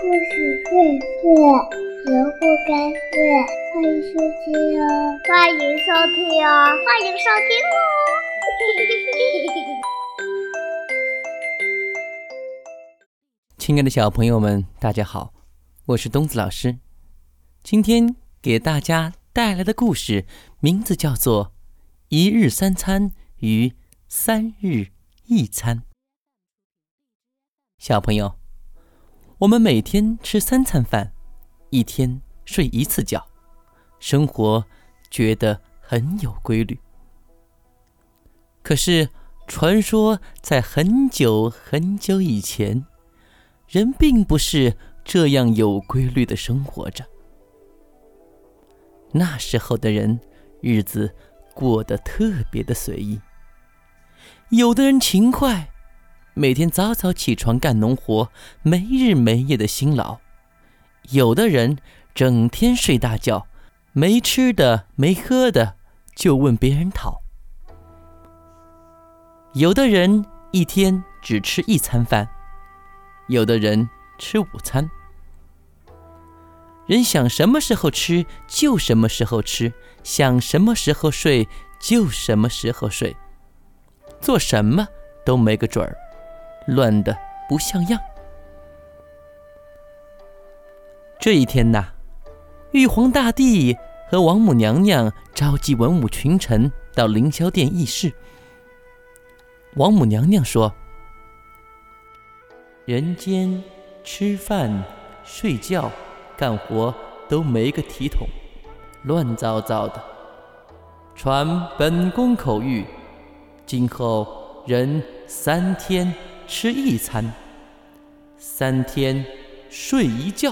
故事荟萃，萝卜开会，欢迎收听哦！欢迎收听哦！欢迎收听哦！亲爱的小朋友们，大家好，我是东子老师。今天给大家带来的故事名字叫做《一日三餐与三日一餐》。小朋友，我们每天吃三餐饭，一天睡一次觉，生活觉得很有规律。可是，传说在很久很久以前，人并不是这样有规律的生活着。那时候的人，日子过得特别的随意。有的人勤快。每天早早起床干农活，没日没夜的辛劳；有的人整天睡大觉，没吃的没喝的就问别人讨；有的人一天只吃一餐饭，有的人吃午餐。人想什么时候吃就什么时候吃，想什么时候睡就什么时候睡，做什么都没个准儿。乱的不像样。这一天呐，玉皇大帝和王母娘娘召集文武群臣到凌霄殿议事。王母娘娘说：“人间吃饭、睡觉、干活都没个体统，乱糟糟的。传本宫口谕，今后人三天。”吃一餐，三天睡一觉，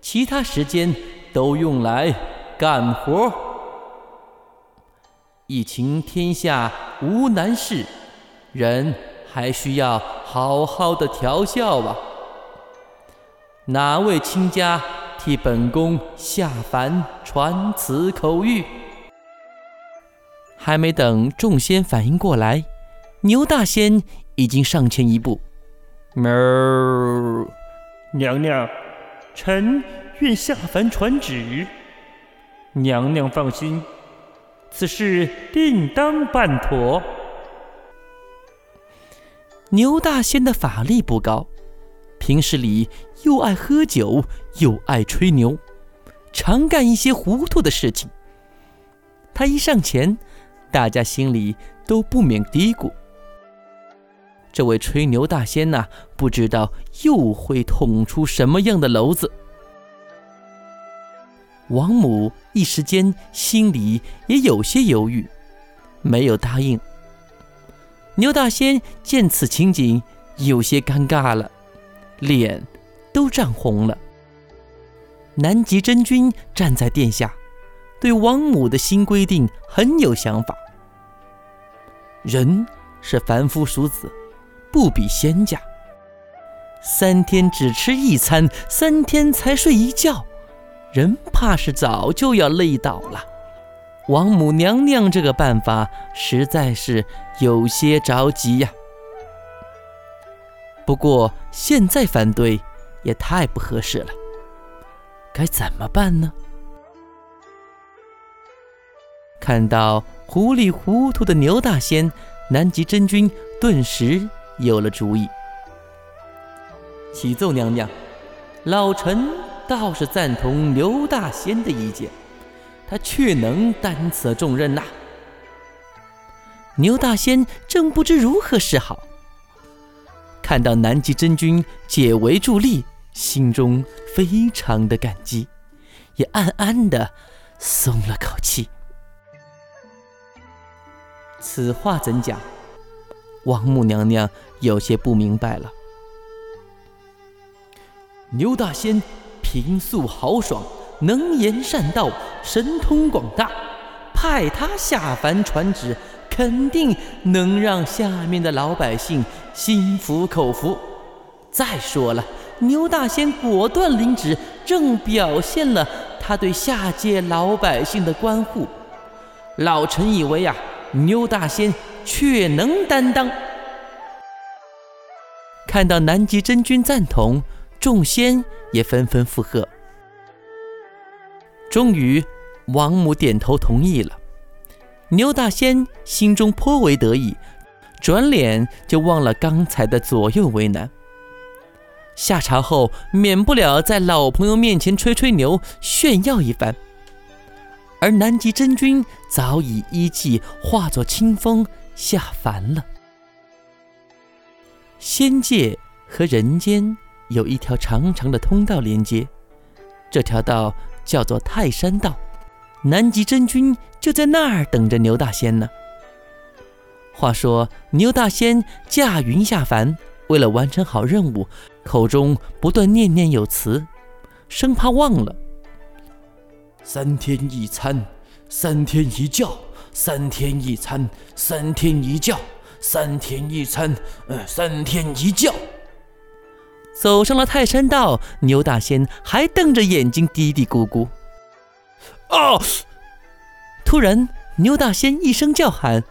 其他时间都用来干活。疫情天下无难事，人还需要好好的调教啊！哪位亲家替本宫下凡传此口谕？还没等众仙反应过来，牛大仙。已经上前一步，喵！娘娘，臣愿下凡传旨。娘娘放心，此事定当办妥。牛大仙的法力不高，平时里又爱喝酒，又爱吹牛，常干一些糊涂的事情。他一上前，大家心里都不免嘀咕。这位吹牛大仙呐，不知道又会捅出什么样的篓子。王母一时间心里也有些犹豫，没有答应。牛大仙见此情景，有些尴尬了，脸都涨红了。南极真君站在殿下，对王母的新规定很有想法。人是凡夫俗子。不比仙家，三天只吃一餐，三天才睡一觉，人怕是早就要累倒了。王母娘娘这个办法实在是有些着急呀。不过现在反对也太不合适了，该怎么办呢？看到糊里糊涂的牛大仙，南极真君顿时。有了主意，启奏娘娘，老臣倒是赞同刘大仙的意见，他确能担此重任呐。牛大仙正不知如何是好，看到南极真君解围助力，心中非常的感激，也暗暗的松了口气。此话怎讲？王母娘娘有些不明白了。牛大仙平素豪爽，能言善道，神通广大，派他下凡传旨，肯定能让下面的老百姓心服口服。再说了，牛大仙果断领旨，正表现了他对下界老百姓的关护。老臣以为啊，牛大仙。却能担当。看到南极真君赞同，众仙也纷纷附和。终于，王母点头同意了。牛大仙心中颇为得意，转脸就忘了刚才的左右为难。下朝后，免不了在老朋友面前吹吹牛、炫耀一番。而南极真君早已依计化作清风下凡了。仙界和人间有一条长长的通道连接，这条道叫做泰山道。南极真君就在那儿等着牛大仙呢。话说牛大仙驾云下凡，为了完成好任务，口中不断念念有词，生怕忘了。三天一餐，三天一觉，三天一餐，三天一觉，三天一餐，呃，三天一觉。走上了泰山道，牛大仙还瞪着眼睛嘀嘀咕咕。啊！突然，牛大仙一声叫喊，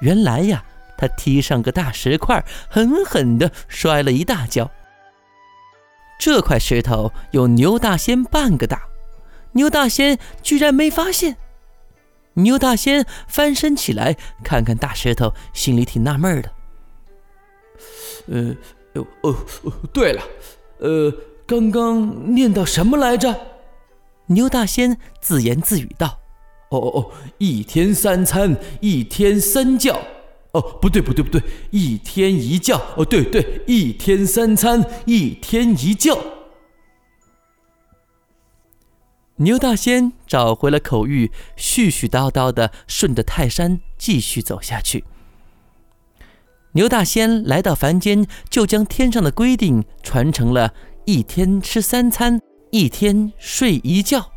原来呀，他踢上个大石块，狠狠地摔了一大跤。这块石头有牛大仙半个大。牛大仙居然没发现。牛大仙翻身起来，看看大石头，心里挺纳闷的。呃，哦哦，对了，呃，刚刚念到什么来着？牛大仙自言自语道：“哦哦哦，一天三餐，一天三觉。哦，不对不对不对，一天一觉。哦，对对，一天三餐，一天一觉。”牛大仙找回了口谕，絮絮叨叨地顺着泰山继续走下去。牛大仙来到凡间，就将天上的规定传承了一天吃三餐，一天睡一觉。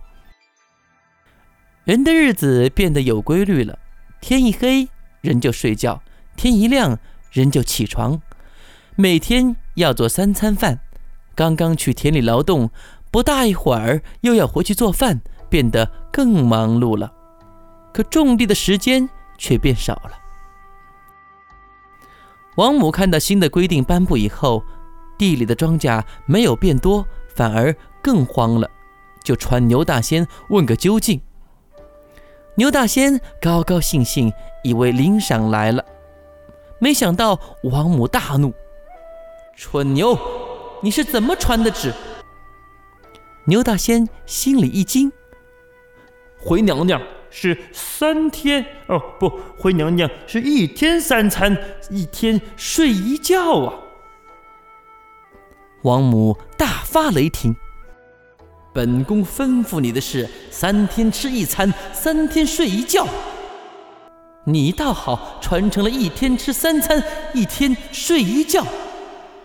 人的日子变得有规律了，天一黑人就睡觉，天一亮人就起床，每天要做三餐饭。刚刚去田里劳动。不大一会儿，又要回去做饭，变得更忙碌了。可种地的时间却变少了。王母看到新的规定颁布以后，地里的庄稼没有变多，反而更慌了，就传牛大仙问个究竟。牛大仙高高兴兴，以为领赏来了，没想到王母大怒：“蠢牛，你是怎么传的旨？”牛大仙心里一惊，回娘娘是三天哦，不，回娘娘是一天三餐，一天睡一觉啊！王母大发雷霆：“本宫吩咐你的是三天吃一餐，三天睡一觉，你倒好，传承了一天吃三餐，一天睡一觉。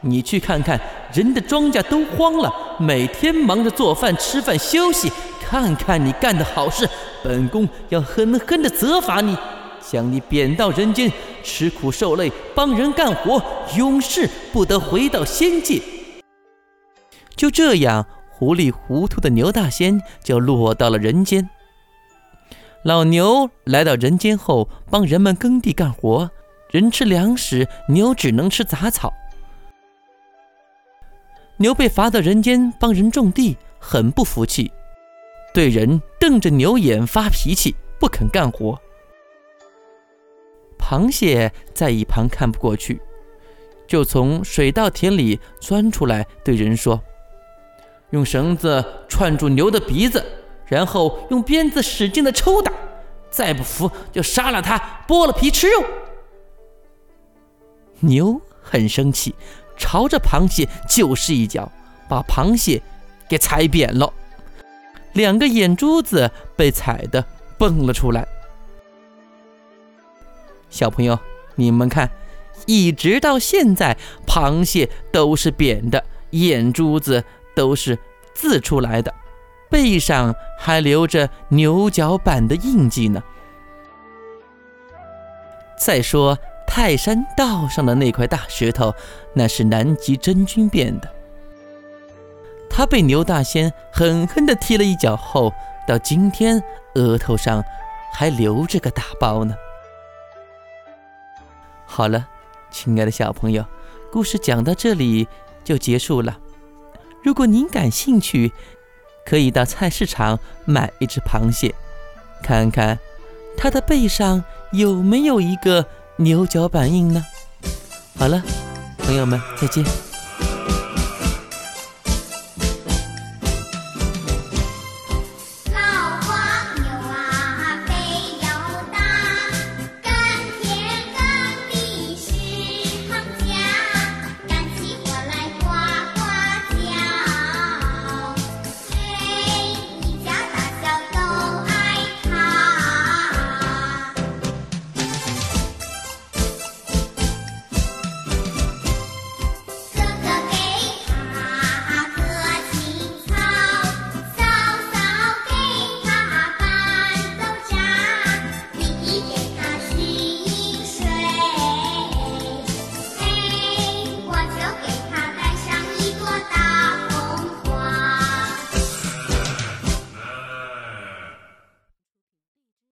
你去看看。”人的庄稼都荒了，每天忙着做饭、吃饭、休息。看看你干的好事，本宫要狠狠地责罚你，将你贬到人间，吃苦受累，帮人干活，永世不得回到仙界。就这样，糊里糊涂的牛大仙就落到了人间。老牛来到人间后，帮人们耕地干活，人吃粮食，牛只能吃杂草。牛被罚到人间帮人种地，很不服气，对人瞪着牛眼发脾气，不肯干活。螃蟹在一旁看不过去，就从水稻田里钻出来，对人说：“用绳子串住牛的鼻子，然后用鞭子使劲的抽打，再不服就杀了它，剥了皮吃肉。”牛很生气。朝着螃蟹就是一脚，把螃蟹给踩扁了，两个眼珠子被踩的蹦了出来。小朋友，你们看，一直到现在，螃蟹都是扁的，眼珠子都是字出来的，背上还留着牛角板的印记呢。再说。泰山道上的那块大石头，那是南极真菌变的。他被牛大仙狠狠的踢了一脚后，到今天额头上还留着个大包呢。好了，亲爱的小朋友，故事讲到这里就结束了。如果您感兴趣，可以到菜市场买一只螃蟹，看看它的背上有没有一个。牛角板印呢？好了朋友们再见。